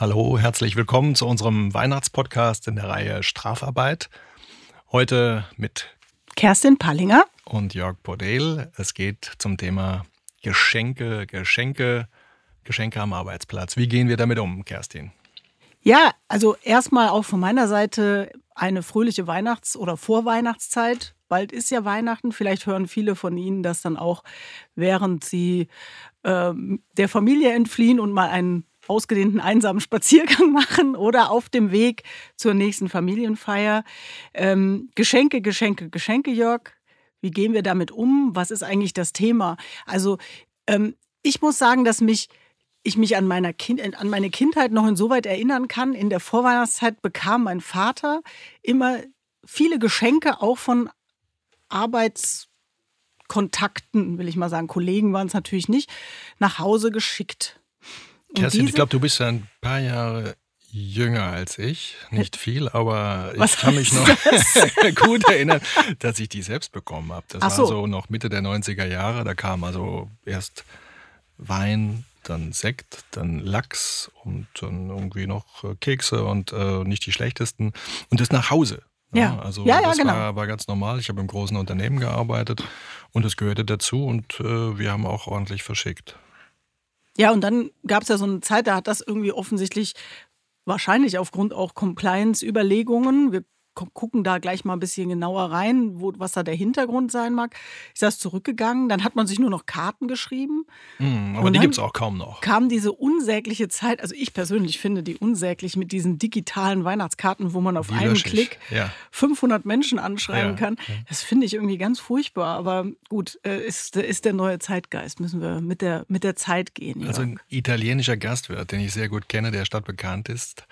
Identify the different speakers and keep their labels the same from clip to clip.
Speaker 1: Hallo, herzlich willkommen zu unserem Weihnachtspodcast in der Reihe Strafarbeit. Heute mit
Speaker 2: Kerstin Pallinger
Speaker 1: und Jörg Bordel. Es geht zum Thema Geschenke, Geschenke, Geschenke am Arbeitsplatz. Wie gehen wir damit um, Kerstin?
Speaker 2: Ja, also erstmal auch von meiner Seite eine fröhliche Weihnachts- oder Vorweihnachtszeit. Bald ist ja Weihnachten. Vielleicht hören viele von Ihnen das dann auch, während Sie äh, der Familie entfliehen und mal einen ausgedehnten einsamen Spaziergang machen oder auf dem Weg zur nächsten Familienfeier. Ähm, Geschenke, Geschenke, Geschenke, Jörg. Wie gehen wir damit um? Was ist eigentlich das Thema? Also ähm, ich muss sagen, dass mich ich mich an, meiner kind, an meine Kindheit noch insoweit erinnern kann. In der Vorweihnachtszeit bekam mein Vater immer viele Geschenke, auch von Arbeitskontakten, will ich mal sagen. Kollegen waren es natürlich nicht, nach Hause geschickt.
Speaker 1: Kerstin, ich glaube, du bist ja ein paar Jahre jünger als ich. Nicht viel, aber ich kann mich noch gut erinnern, dass ich die selbst bekommen habe. Das so. war so noch Mitte der 90er Jahre. Da kam also erst Wein, dann Sekt, dann Lachs und dann irgendwie noch äh, Kekse und äh, nicht die schlechtesten. Und das nach Hause.
Speaker 2: Ja, ja
Speaker 1: also
Speaker 2: ja,
Speaker 1: das
Speaker 2: genau.
Speaker 1: war, war, ganz normal. Ich habe im großen Unternehmen gearbeitet und es gehörte dazu und äh, wir haben auch ordentlich verschickt.
Speaker 2: Ja, und dann gab es ja so eine Zeit, da hat das irgendwie offensichtlich wahrscheinlich aufgrund auch Compliance-Überlegungen, wir gucken da gleich mal ein bisschen genauer rein, wo, was da der Hintergrund sein mag. Ist das zurückgegangen? Dann hat man sich nur noch Karten geschrieben.
Speaker 1: Mm, aber die gibt es auch kaum noch.
Speaker 2: Kam diese unsägliche Zeit, also ich persönlich finde die unsäglich mit diesen digitalen Weihnachtskarten, wo man auf die einen Klick ja. 500 Menschen anschreiben ja, kann. Das finde ich irgendwie ganz furchtbar. Aber gut, äh, ist, ist der neue Zeitgeist. Müssen wir mit der, mit der Zeit gehen.
Speaker 1: Also ein italienischer Gastwirt, den ich sehr gut kenne, der stadtbekannt ist,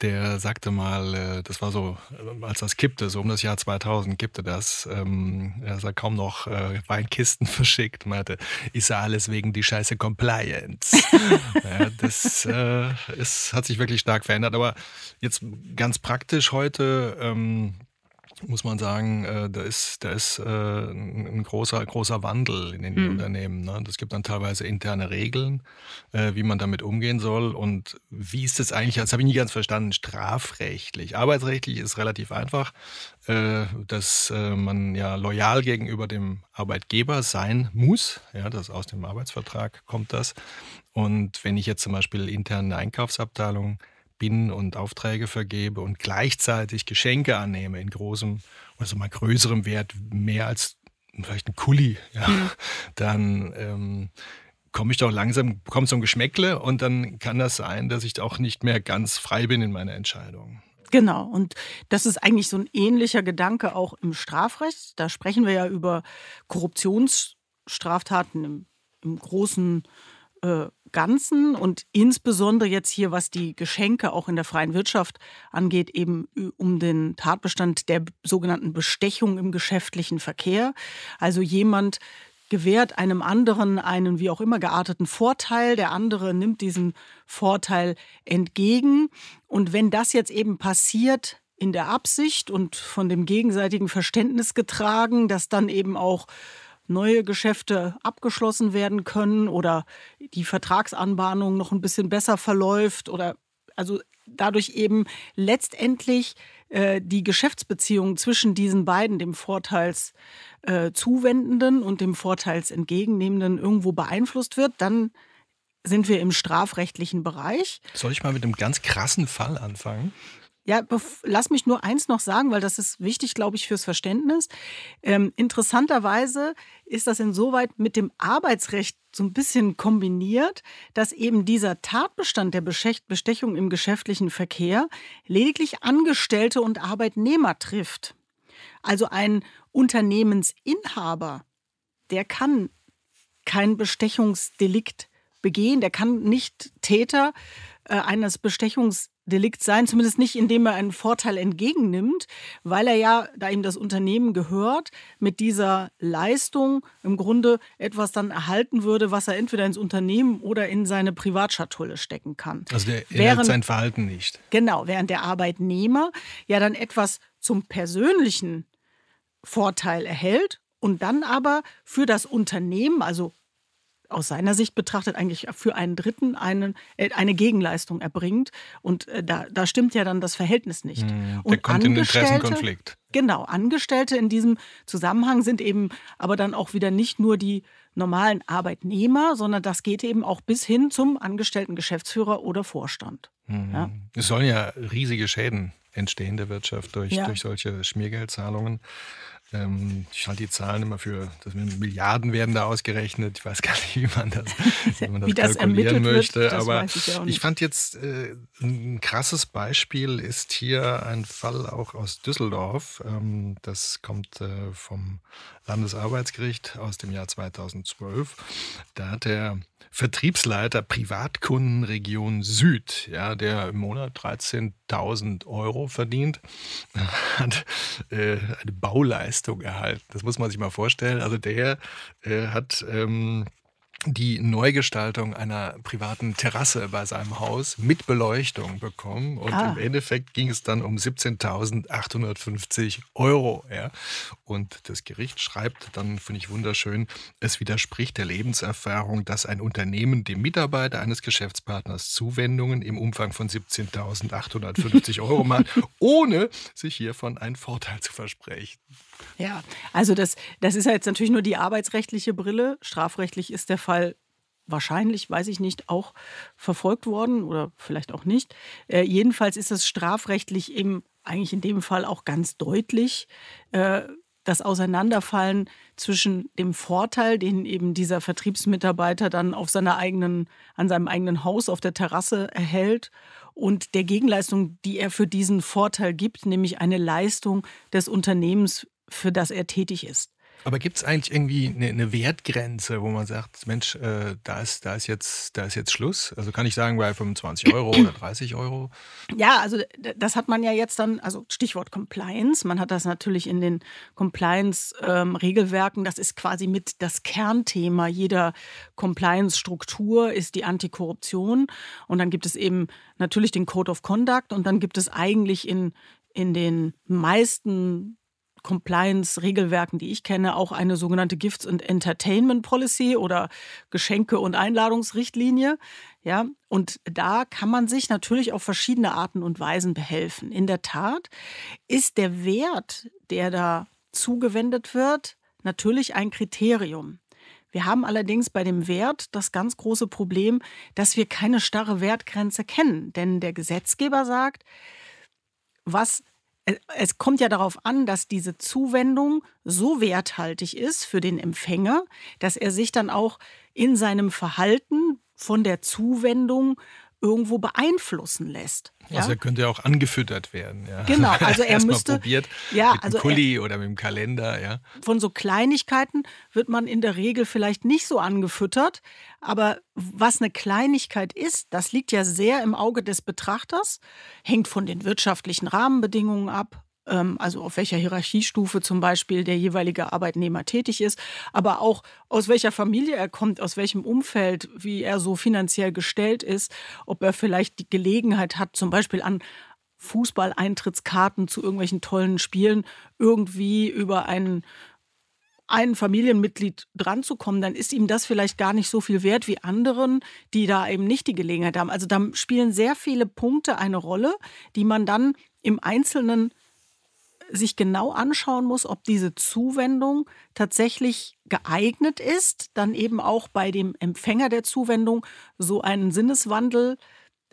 Speaker 1: der sagte mal, äh, das war so, äh, als das kippte, so um das Jahr 2000 kippte das, ähm, er hat kaum noch äh, Weinkisten verschickt, meinte, ist ja alles wegen die scheiße Compliance. ja, das äh, ist, hat sich wirklich stark verändert, aber jetzt ganz praktisch heute, ähm, muss man sagen, äh, da ist, da ist äh, ein großer, großer Wandel in den mhm. Unternehmen. Ne? Es gibt dann teilweise interne Regeln, äh, wie man damit umgehen soll. Und wie ist das eigentlich, das habe ich nie ganz verstanden, strafrechtlich. Arbeitsrechtlich ist relativ einfach, äh, dass äh, man ja loyal gegenüber dem Arbeitgeber sein muss. Ja, das aus dem Arbeitsvertrag kommt das. Und wenn ich jetzt zum Beispiel interne Einkaufsabteilung bin und Aufträge vergebe und gleichzeitig Geschenke annehme in großem, also mal größerem Wert, mehr als vielleicht ein Kuli, ja, mhm. dann ähm, komme ich doch langsam, kommt so ein Geschmäckle und dann kann das sein, dass ich auch nicht mehr ganz frei bin in meiner Entscheidung.
Speaker 2: Genau, und das ist eigentlich so ein ähnlicher Gedanke auch im Strafrecht. Da sprechen wir ja über Korruptionsstraftaten im, im großen äh, Ganzen und insbesondere jetzt hier, was die Geschenke auch in der freien Wirtschaft angeht, eben um den Tatbestand der sogenannten Bestechung im geschäftlichen Verkehr. Also jemand gewährt einem anderen einen wie auch immer gearteten Vorteil, der andere nimmt diesen Vorteil entgegen. Und wenn das jetzt eben passiert, in der Absicht und von dem gegenseitigen Verständnis getragen, dass dann eben auch neue Geschäfte abgeschlossen werden können oder die Vertragsanbahnung noch ein bisschen besser verläuft oder also dadurch eben letztendlich äh, die Geschäftsbeziehung zwischen diesen beiden, dem Vorteilszuwendenden äh, und dem Vorteilsentgegennehmenden, irgendwo beeinflusst wird, dann sind wir im strafrechtlichen Bereich.
Speaker 1: Soll ich mal mit einem ganz krassen Fall anfangen?
Speaker 2: Ja, lass mich nur eins noch sagen, weil das ist wichtig, glaube ich, fürs Verständnis. Ähm, interessanterweise ist das insoweit mit dem Arbeitsrecht so ein bisschen kombiniert, dass eben dieser Tatbestand der Bestechung im geschäftlichen Verkehr lediglich Angestellte und Arbeitnehmer trifft. Also ein Unternehmensinhaber, der kann kein Bestechungsdelikt begehen, der kann nicht Täter äh, eines Bestechungsdelikts Delikt sein, zumindest nicht, indem er einen Vorteil entgegennimmt, weil er ja, da ihm das Unternehmen gehört, mit dieser Leistung im Grunde etwas dann erhalten würde, was er entweder ins Unternehmen oder in seine Privatschatulle stecken kann.
Speaker 1: Also der während sein Verhalten nicht.
Speaker 2: Genau, während der Arbeitnehmer ja dann etwas zum persönlichen Vorteil erhält und dann aber für das Unternehmen, also aus seiner Sicht betrachtet eigentlich für einen Dritten einen, äh, eine Gegenleistung erbringt. Und äh, da, da stimmt ja dann das Verhältnis nicht.
Speaker 1: Hm, der kommt in Interessenkonflikt.
Speaker 2: Genau, Angestellte in diesem Zusammenhang sind eben aber dann auch wieder nicht nur die normalen Arbeitnehmer, sondern das geht eben auch bis hin zum angestellten Geschäftsführer oder Vorstand.
Speaker 1: Mhm. Ja? Es sollen ja riesige Schäden entstehen der Wirtschaft durch, ja. durch solche Schmiergeldzahlungen. Ähm, ich halte die Zahlen immer für, dass Milliarden werden da ausgerechnet. Ich weiß gar nicht, wie man das, wie man das, wie das kalkulieren möchte. Wird, aber ich, ich, fand jetzt äh, ein krasses Beispiel ist hier ein Fall auch aus Düsseldorf. Ähm, das kommt äh, vom Landesarbeitsgericht aus dem Jahr 2012. Da hat der Vertriebsleiter Privatkundenregion Süd, ja, der im Monat 13.000 Euro verdient, hat äh, eine Bauleistung erhalten. Das muss man sich mal vorstellen. Also der äh, hat ähm, die Neugestaltung einer privaten Terrasse bei seinem Haus mit Beleuchtung bekommen. Und ah. im Endeffekt ging es dann um 17.850 Euro. Ja. Und das Gericht schreibt dann, finde ich wunderschön, es widerspricht der Lebenserfahrung, dass ein Unternehmen dem Mitarbeiter eines Geschäftspartners Zuwendungen im Umfang von 17.850 Euro macht, ohne sich hiervon einen Vorteil zu versprechen.
Speaker 2: Ja, also das, das ist ja jetzt natürlich nur die arbeitsrechtliche Brille. Strafrechtlich ist der Fall wahrscheinlich, weiß ich nicht, auch verfolgt worden oder vielleicht auch nicht. Äh, jedenfalls ist es strafrechtlich eben eigentlich in dem Fall auch ganz deutlich. Äh, das Auseinanderfallen zwischen dem Vorteil, den eben dieser Vertriebsmitarbeiter dann auf seiner eigenen, an seinem eigenen Haus auf der Terrasse erhält und der Gegenleistung, die er für diesen Vorteil gibt, nämlich eine Leistung des Unternehmens für das er tätig ist.
Speaker 1: Aber gibt es eigentlich irgendwie eine, eine, Wertgrenze, wo man sagt, Mensch, äh, da, ist, da, ist jetzt, da ist jetzt Schluss? Also kann ich sagen, bei 25 Euro oder 30 Euro?
Speaker 2: Ja, also das hat man ja jetzt dann, also Stichwort Compliance. Man hat das natürlich in den Compliance-Regelwerken. Ähm, das ist quasi mit das Kernthema jeder Compliance-Struktur, ist die Antikorruption. Und dann gibt es eben natürlich den Code of Conduct und dann gibt es eigentlich in, in den meisten Compliance-Regelwerken, die ich kenne, auch eine sogenannte Gifts- and Entertainment Policy oder Geschenke- und Einladungsrichtlinie. Ja, und da kann man sich natürlich auf verschiedene Arten und Weisen behelfen. In der Tat ist der Wert, der da zugewendet wird, natürlich ein Kriterium. Wir haben allerdings bei dem Wert das ganz große Problem, dass wir keine starre Wertgrenze kennen. Denn der Gesetzgeber sagt, was es kommt ja darauf an, dass diese Zuwendung so werthaltig ist für den Empfänger, dass er sich dann auch in seinem Verhalten von der Zuwendung irgendwo beeinflussen lässt.
Speaker 1: Ja? Also er könnte ja auch angefüttert werden. Ja.
Speaker 2: Genau, also er müsste
Speaker 1: probiert ja, mit also dem Kuli oder mit dem Kalender. Ja.
Speaker 2: Von so Kleinigkeiten wird man in der Regel vielleicht nicht so angefüttert, aber was eine Kleinigkeit ist, das liegt ja sehr im Auge des Betrachters, hängt von den wirtschaftlichen Rahmenbedingungen ab, also auf welcher Hierarchiestufe zum Beispiel der jeweilige Arbeitnehmer tätig ist, aber auch aus welcher Familie er kommt, aus welchem Umfeld, wie er so finanziell gestellt ist, ob er vielleicht die Gelegenheit hat, zum Beispiel an Fußballeintrittskarten zu irgendwelchen tollen Spielen irgendwie über einen ein Familienmitglied dran zu kommen, dann ist ihm das vielleicht gar nicht so viel wert wie anderen, die da eben nicht die Gelegenheit haben. Also da spielen sehr viele Punkte eine Rolle, die man dann im Einzelnen sich genau anschauen muss, ob diese Zuwendung tatsächlich geeignet ist, dann eben auch bei dem Empfänger der Zuwendung so einen Sinneswandel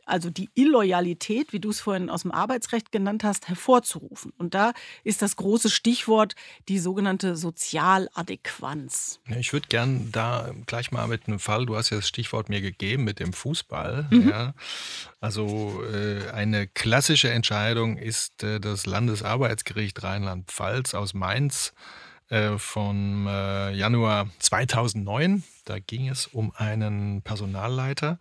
Speaker 2: also die Illoyalität, wie du es vorhin aus dem Arbeitsrecht genannt hast, hervorzurufen. Und da ist das große Stichwort die sogenannte Sozialadäquanz.
Speaker 1: ich würde gern da gleich mal mit einem Fall, du hast ja das Stichwort mir gegeben mit dem Fußball. Mhm. Ja. Also äh, eine klassische Entscheidung ist äh, das Landesarbeitsgericht Rheinland-Pfalz aus Mainz äh, vom äh, Januar 2009. Da ging es um einen Personalleiter,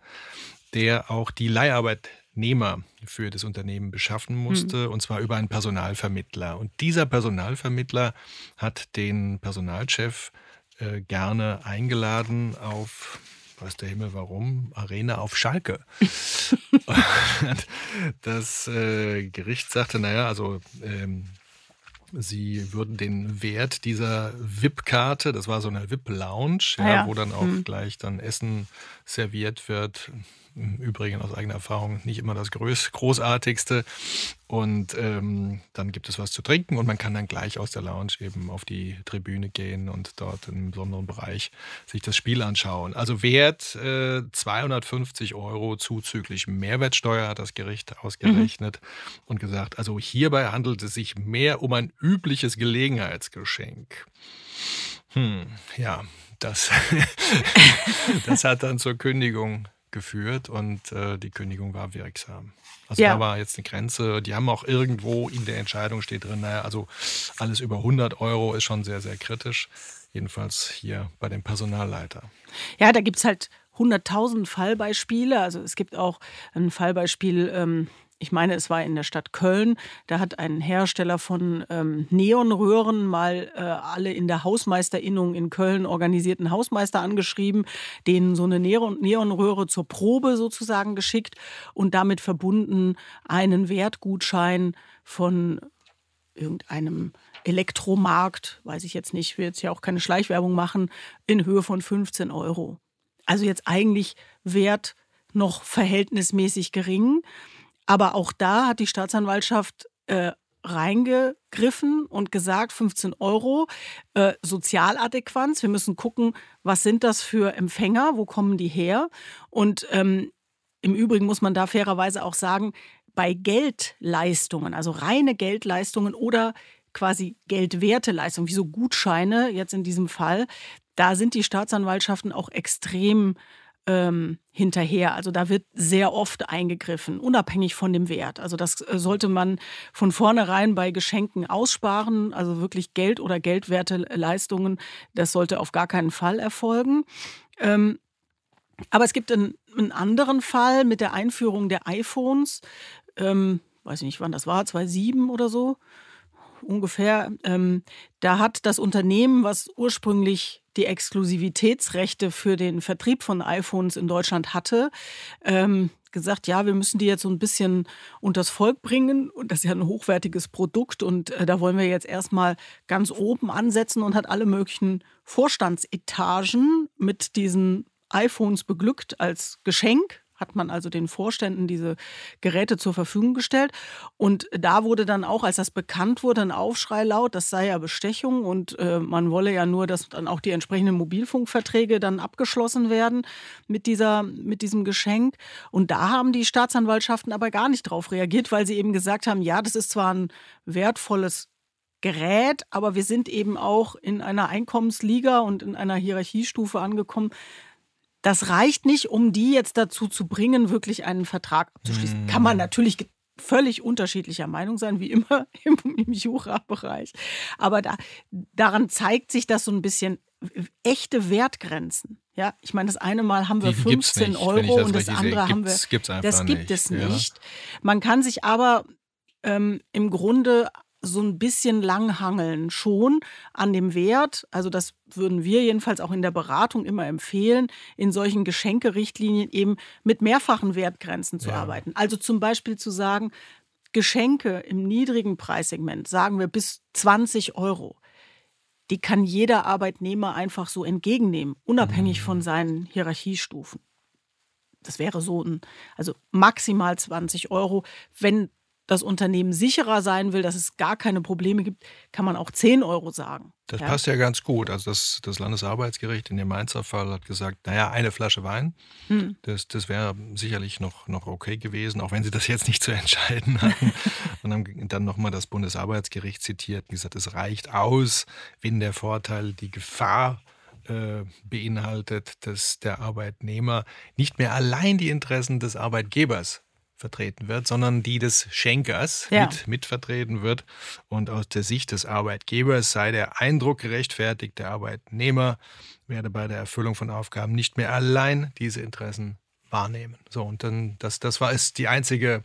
Speaker 1: der auch die Leiharbeitnehmer für das Unternehmen beschaffen musste, mhm. und zwar über einen Personalvermittler. Und dieser Personalvermittler hat den Personalchef äh, gerne eingeladen auf weiß der Himmel warum, Arena auf Schalke. das äh, Gericht sagte, naja, also ähm, Sie würden den Wert dieser VIP-Karte, das war so eine VIP-Lounge, ja,
Speaker 2: Ah ja.
Speaker 1: wo dann auch
Speaker 2: Mhm.
Speaker 1: gleich dann Essen serviert wird. Im Übrigen aus eigener Erfahrung nicht immer das Größ Großartigste. Und ähm, dann gibt es was zu trinken und man kann dann gleich aus der Lounge eben auf die Tribüne gehen und dort im besonderen Bereich sich das Spiel anschauen. Also Wert äh, 250 Euro zuzüglich Mehrwertsteuer hat das Gericht ausgerechnet und gesagt, also hierbei handelt es sich mehr um ein übliches Gelegenheitsgeschenk. Hm, ja, das, das hat dann zur Kündigung geführt und äh, die Kündigung war wirksam. Also
Speaker 2: Ja.
Speaker 1: da war jetzt eine Grenze. Die haben auch irgendwo in der Entscheidung steht drin, naja, also alles über 100 Euro ist schon sehr, sehr kritisch. Jedenfalls hier bei dem Personalleiter.
Speaker 2: Ja, da gibt es halt 100.000 Fallbeispiele. Also es gibt auch ein Fallbeispiel, ähm, ich meine, es war in der Stadt Köln. Da hat ein Hersteller von ähm, Neonröhren mal äh, alle in der Hausmeisterinnung in Köln organisierten Hausmeister angeschrieben, denen so eine Neon Neonröhre zur Probe sozusagen geschickt und damit verbunden einen Wertgutschein von irgendeinem Elektromarkt, weiß ich jetzt nicht, will jetzt ja auch keine Schleichwerbung machen, in Höhe von 15 Euro. Also jetzt eigentlich Wert noch verhältnismäßig gering. Aber auch da hat die Staatsanwaltschaft äh, reingegriffen und gesagt, 15 Euro, äh, Sozialadäquanz. Wir müssen gucken, was sind das für Empfänger, wo kommen die her? Und ähm, im Übrigen muss man da fairerweise auch sagen, bei Geldleistungen, also reine Geldleistungen oder quasi geldwerte Leistungen, wie so Gutscheine jetzt in diesem Fall, da sind die Staatsanwaltschaften auch extrem ähm, hinterher. Also da wird sehr oft eingegriffen, unabhängig von dem Wert. Also das äh, sollte man von vornherein bei Geschenken aussparen. Also wirklich Geld oder geldwerte Leistungen, das sollte auf gar keinen Fall erfolgen. Ähm, aber es gibt einen, einen anderen Fall mit der Einführung der iPhones. Ähm, weiß ich nicht, wann das war, 2007 oder so ungefähr. Ähm, da hat das Unternehmen, was ursprünglich die Exklusivitätsrechte für den Vertrieb von iPhones in Deutschland hatte, ähm, gesagt, ja, wir müssen die jetzt so ein bisschen unters Volk bringen. Und das ist ja ein hochwertiges Produkt. Und äh, da wollen wir jetzt erstmal ganz oben ansetzen und hat alle möglichen Vorstandsetagen mit diesen iPhones beglückt als Geschenk hat man also den Vorständen diese Geräte zur Verfügung gestellt. Und da wurde dann auch, als das bekannt wurde, ein Aufschrei laut, das sei ja Bestechung und äh, man wolle ja nur, dass dann auch die entsprechenden Mobilfunkverträge dann abgeschlossen werden mit, dieser, mit diesem Geschenk. Und da haben die Staatsanwaltschaften aber gar nicht drauf reagiert, weil sie eben gesagt haben, ja, das ist zwar ein wertvolles Gerät, aber wir sind eben auch in einer Einkommensliga und in einer Hierarchiestufe angekommen, das reicht nicht, um die jetzt dazu zu bringen, wirklich einen Vertrag abzuschließen. Kann man natürlich völlig unterschiedlicher Meinung sein, wie immer im, im Jura-Bereich. Aber da, daran zeigt sich das so ein bisschen echte Wertgrenzen. Ja, ich meine, das eine Mal haben wir
Speaker 1: Die gibt's
Speaker 2: 15
Speaker 1: nicht,
Speaker 2: Euro
Speaker 1: das
Speaker 2: und das andere
Speaker 1: sehe.
Speaker 2: haben wir.
Speaker 1: Gibt's- gibt's
Speaker 2: das gibt
Speaker 1: nicht,
Speaker 2: es
Speaker 1: ja.
Speaker 2: nicht. Man kann sich aber ähm, im Grunde so ein bisschen langhangeln schon an dem Wert. Also das würden wir jedenfalls auch in der Beratung immer empfehlen, in solchen Geschenkerichtlinien eben mit mehrfachen Wertgrenzen zu
Speaker 1: Ja.
Speaker 2: arbeiten. Also zum Beispiel zu sagen, Geschenke im niedrigen Preissegment, sagen wir bis 20 Euro, die kann jeder Arbeitnehmer einfach so entgegennehmen, unabhängig von seinen Hierarchiestufen. Das wäre so ein, also maximal 20 Euro. Wenn das Unternehmen sicherer sein will, dass es gar keine Probleme gibt, kann man auch 10 Euro sagen.
Speaker 1: Das
Speaker 2: Ja.
Speaker 1: passt ja ganz gut. Also das, das Landesarbeitsgericht in dem Mainzer Fall hat gesagt, naja, eine Flasche Wein,
Speaker 2: Hm.
Speaker 1: das, das wäre sicherlich noch, noch okay gewesen, auch wenn sie das jetzt nicht zu entscheiden hatten. Und haben dann nochmal das Bundesarbeitsgericht zitiert und gesagt, es reicht aus, wenn der Vorteil die Gefahr äh, beinhaltet, dass der Arbeitnehmer nicht mehr allein die Interessen des Arbeitgebers vertreten wird, sondern die des Schenkers
Speaker 2: Ja.
Speaker 1: mit, mitvertreten wird. Und aus der Sicht des Arbeitgebers sei der Eindruck gerechtfertigt, der Arbeitnehmer werde bei der Erfüllung von Aufgaben nicht mehr allein diese Interessen wahrnehmen. So, und dann, das, das war ist die einzige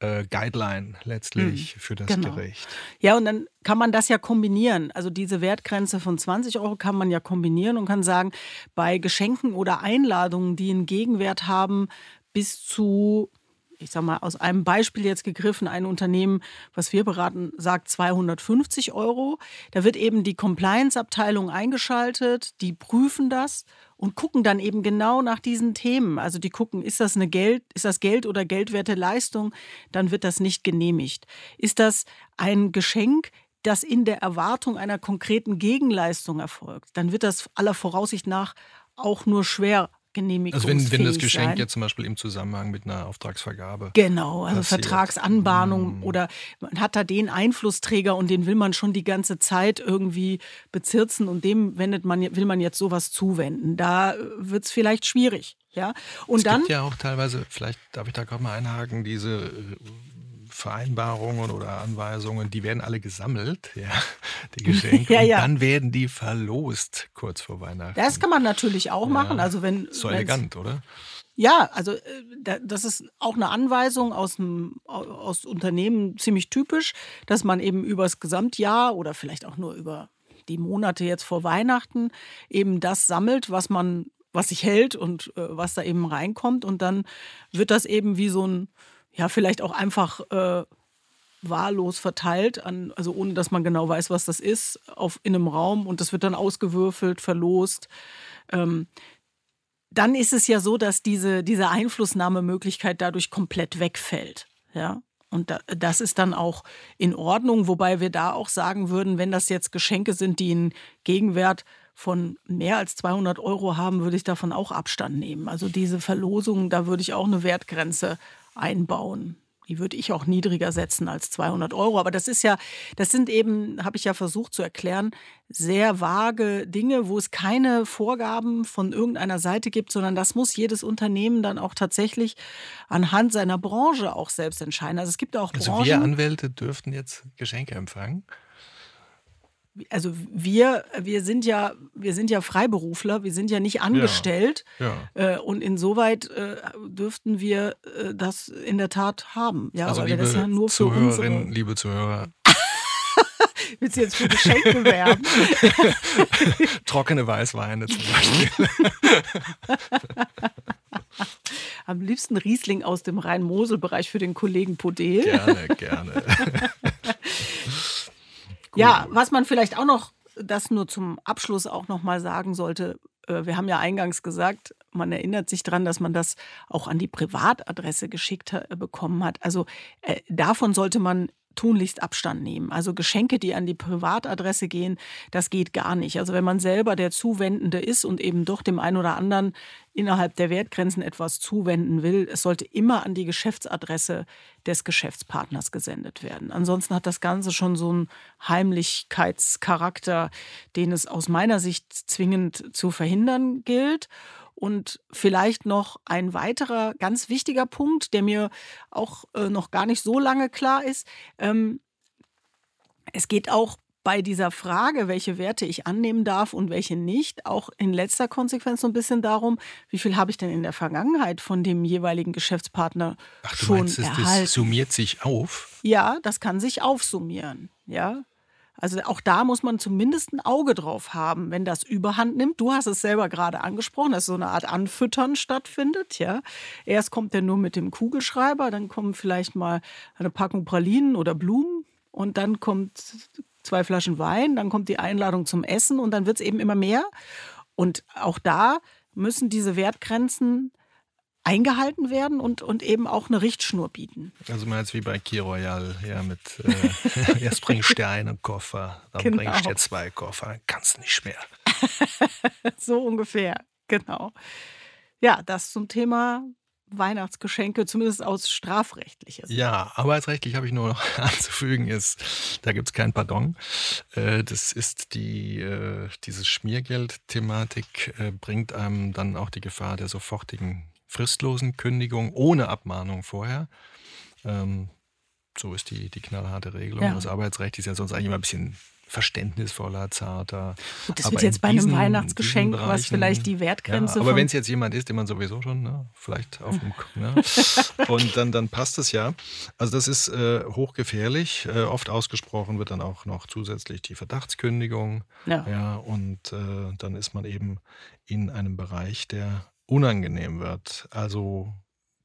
Speaker 1: äh, Guideline letztlich für das
Speaker 2: genau.
Speaker 1: Gericht.
Speaker 2: Ja, und dann kann man das ja kombinieren. Also diese Wertgrenze von 20 Euro kann man ja kombinieren und kann sagen, bei Geschenken oder Einladungen, die einen Gegenwert haben bis zu ich sage mal, aus einem Beispiel jetzt gegriffen, ein Unternehmen, was wir beraten, sagt 250 Euro. Da wird eben die Compliance-Abteilung eingeschaltet, die prüfen das und gucken dann eben genau nach diesen Themen. Also die gucken, ist das eine Geld, ist das Geld oder geldwerte Leistung, dann wird das nicht genehmigt. Ist das ein Geschenk, das in der Erwartung einer konkreten Gegenleistung erfolgt, dann wird das aller Voraussicht nach auch nur schwer
Speaker 1: also wenn, wenn das Geschenk sein. jetzt zum Beispiel im Zusammenhang mit einer Auftragsvergabe.
Speaker 2: Genau, also passiert. Vertragsanbahnung mm. oder man hat da den Einflussträger und den will man schon die ganze Zeit irgendwie bezirzen und dem wendet man, will man jetzt sowas zuwenden. Da wird es vielleicht schwierig. Ja? Und
Speaker 1: es
Speaker 2: dann,
Speaker 1: gibt ja auch teilweise, vielleicht darf ich da gerade mal einhaken, diese äh, Vereinbarungen oder Anweisungen, die werden alle gesammelt, ja, die Geschenke. ja, ja. Und dann werden die verlost kurz vor Weihnachten.
Speaker 2: Das kann man natürlich auch machen. Also wenn,
Speaker 1: so elegant, oder?
Speaker 2: Ja, also äh, das ist auch eine Anweisung aus, dem, aus Unternehmen ziemlich typisch, dass man eben über das Gesamtjahr oder vielleicht auch nur über die Monate jetzt vor Weihnachten eben das sammelt, was man, was sich hält und äh, was da eben reinkommt. Und dann wird das eben wie so ein ja, vielleicht auch einfach äh, wahllos verteilt, an, also ohne dass man genau weiß, was das ist, auf, in einem Raum und das wird dann ausgewürfelt, verlost. Ähm, dann ist es ja so, dass diese, diese Einflussnahmemöglichkeit dadurch komplett wegfällt. Ja. Und da, das ist dann auch in Ordnung, wobei wir da auch sagen würden, wenn das jetzt Geschenke sind, die einen Gegenwert von mehr als 200 Euro haben, würde ich davon auch Abstand nehmen. Also diese Verlosung, da würde ich auch eine Wertgrenze einbauen. Die würde ich auch niedriger setzen als 200 Euro. Aber das ist ja, das sind eben, habe ich ja versucht zu erklären, sehr vage Dinge, wo es keine Vorgaben von irgendeiner Seite gibt, sondern das muss jedes Unternehmen dann auch tatsächlich anhand seiner Branche auch selbst entscheiden. Also es gibt auch
Speaker 1: Branchen. Also wir Anwälte dürften jetzt Geschenke empfangen
Speaker 2: also wir, wir sind ja, wir sind ja Freiberufler, wir sind ja nicht angestellt. Ja, ja. Äh, und insoweit äh, dürften wir äh, das in der Tat haben. Ja,
Speaker 1: also liebe das ja nur für Zuhörerinnen, liebe Zuhörer.
Speaker 2: Willst du jetzt für Geschenke werben?
Speaker 1: Trockene Weißweine zum Beispiel.
Speaker 2: Am liebsten Riesling aus dem Rhein-Mosel-Bereich für den Kollegen Podel.
Speaker 1: Gerne, gerne.
Speaker 2: Ja, was man vielleicht auch noch, das nur zum Abschluss auch noch mal sagen sollte, äh, wir haben ja eingangs gesagt, man erinnert sich daran, dass man das auch an die Privatadresse geschickt äh, bekommen hat. Also äh, davon sollte man tunlichst Abstand nehmen. Also Geschenke, die an die Privatadresse gehen, das geht gar nicht. Also wenn man selber der Zuwendende ist und eben doch dem einen oder anderen innerhalb der Wertgrenzen etwas zuwenden will, es sollte immer an die Geschäftsadresse des Geschäftspartners gesendet werden. Ansonsten hat das Ganze schon so einen Heimlichkeitscharakter, den es aus meiner Sicht zwingend zu verhindern gilt. Und vielleicht noch ein weiterer ganz wichtiger Punkt, der mir auch äh, noch gar nicht so lange klar ist. Ähm, es geht auch bei dieser Frage, welche Werte ich annehmen darf und welche nicht, auch in letzter Konsequenz so ein bisschen darum, wie viel habe ich denn in der Vergangenheit von dem jeweiligen Geschäftspartner Ach, du schon meinst, erhalten.
Speaker 1: Das summiert sich auf?
Speaker 2: Ja, das kann sich aufsummieren. Ja, also auch da muss man zumindest ein Auge drauf haben, wenn das überhand nimmt. Du hast es selber gerade angesprochen, dass so eine Art Anfüttern stattfindet. Ja, erst kommt er nur mit dem Kugelschreiber, dann kommen vielleicht mal eine Packung Pralinen oder Blumen und dann kommt zwei Flaschen Wein, dann kommt die Einladung zum Essen und dann wird es eben immer mehr. Und auch da müssen diese Wertgrenzen eingehalten werden und, und eben auch eine Richtschnur bieten.
Speaker 1: Also mal jetzt wie bei Key Royal, ja, mit äh, erst bringst du dir einen Koffer, dann genau. bringst du dir zwei Koffer, dann kannst du nicht mehr.
Speaker 2: so ungefähr, genau. Ja, das zum Thema Weihnachtsgeschenke, zumindest aus strafrechtlicher
Speaker 1: Sicht. Ja, arbeitsrechtlich habe ich nur noch anzufügen, ist, da gibt es kein Pardon. Äh, das ist die, äh, diese Schmiergeld-Thematik äh, bringt einem dann auch die Gefahr der sofortigen fristlosen Kündigung ohne Abmahnung vorher. Ähm, so ist die, die knallharte Regelung. Ja. Das Arbeitsrecht ist ja sonst eigentlich immer ein bisschen verständnisvoller, zarter.
Speaker 2: Gut, das wird jetzt bei diesen, einem Weihnachtsgeschenk, was vielleicht die Wertgrenze.
Speaker 1: Ja, aber wenn es jetzt jemand ist, den man sowieso schon, ne, vielleicht auf dem. ne, und dann, dann passt es ja. Also, das ist äh, hochgefährlich. Äh, oft ausgesprochen wird dann auch noch zusätzlich die Verdachtskündigung. Ja. ja und äh, dann ist man eben in einem Bereich, der unangenehm wird. Also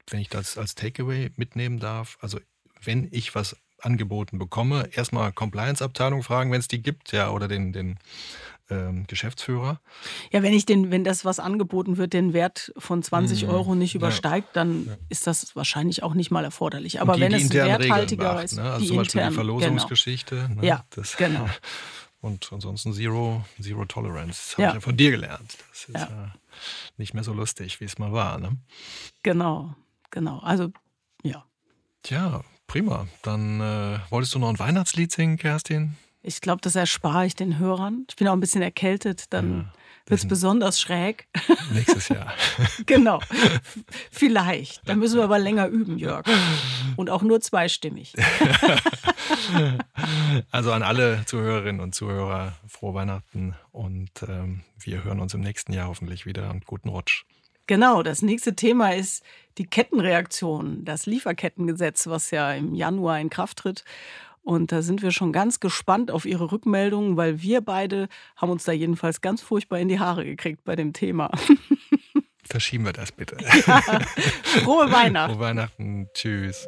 Speaker 1: wenn ich das als Takeaway mitnehmen darf, also wenn ich was angeboten bekomme, erstmal Compliance-Abteilung fragen, wenn es die gibt, ja, oder den, den ähm, Geschäftsführer.
Speaker 2: Ja, wenn ich den, wenn das was angeboten wird, den Wert von 20 mhm. Euro nicht übersteigt, dann ja. ist das wahrscheinlich auch nicht mal erforderlich. Aber die, wenn die es werthaltiger ist,
Speaker 1: ne? also zum Beispiel intern, die genau. Verlosungsgeschichte.
Speaker 2: Genau. Ne? Ja,
Speaker 1: das,
Speaker 2: genau.
Speaker 1: Und ansonsten Zero, Zero Tolerance. Das habe ja. ich ja von dir gelernt. Das ist ja. ja nicht mehr so lustig, wie es mal war. Ne?
Speaker 2: Genau, genau. Also, ja.
Speaker 1: Tja, prima. Dann äh, wolltest du noch ein Weihnachtslied singen, Kerstin?
Speaker 2: Ich glaube, das erspare ich den Hörern. Ich bin auch ein bisschen erkältet, dann wird es besonders schräg.
Speaker 1: Nächstes Jahr.
Speaker 2: genau. Vielleicht. Da müssen wir aber länger üben, Jörg. Und auch nur zweistimmig.
Speaker 1: also an alle Zuhörerinnen und Zuhörer, frohe Weihnachten und ähm, wir hören uns im nächsten Jahr hoffentlich wieder und guten Rutsch.
Speaker 2: Genau, das nächste Thema ist die Kettenreaktion, das Lieferkettengesetz, was ja im Januar in Kraft tritt. Und da sind wir schon ganz gespannt auf Ihre Rückmeldungen, weil wir beide haben uns da jedenfalls ganz furchtbar in die Haare gekriegt bei dem Thema.
Speaker 1: Verschieben wir das bitte.
Speaker 2: Ja. Frohe Weihnachten.
Speaker 1: Frohe Weihnachten. Tschüss.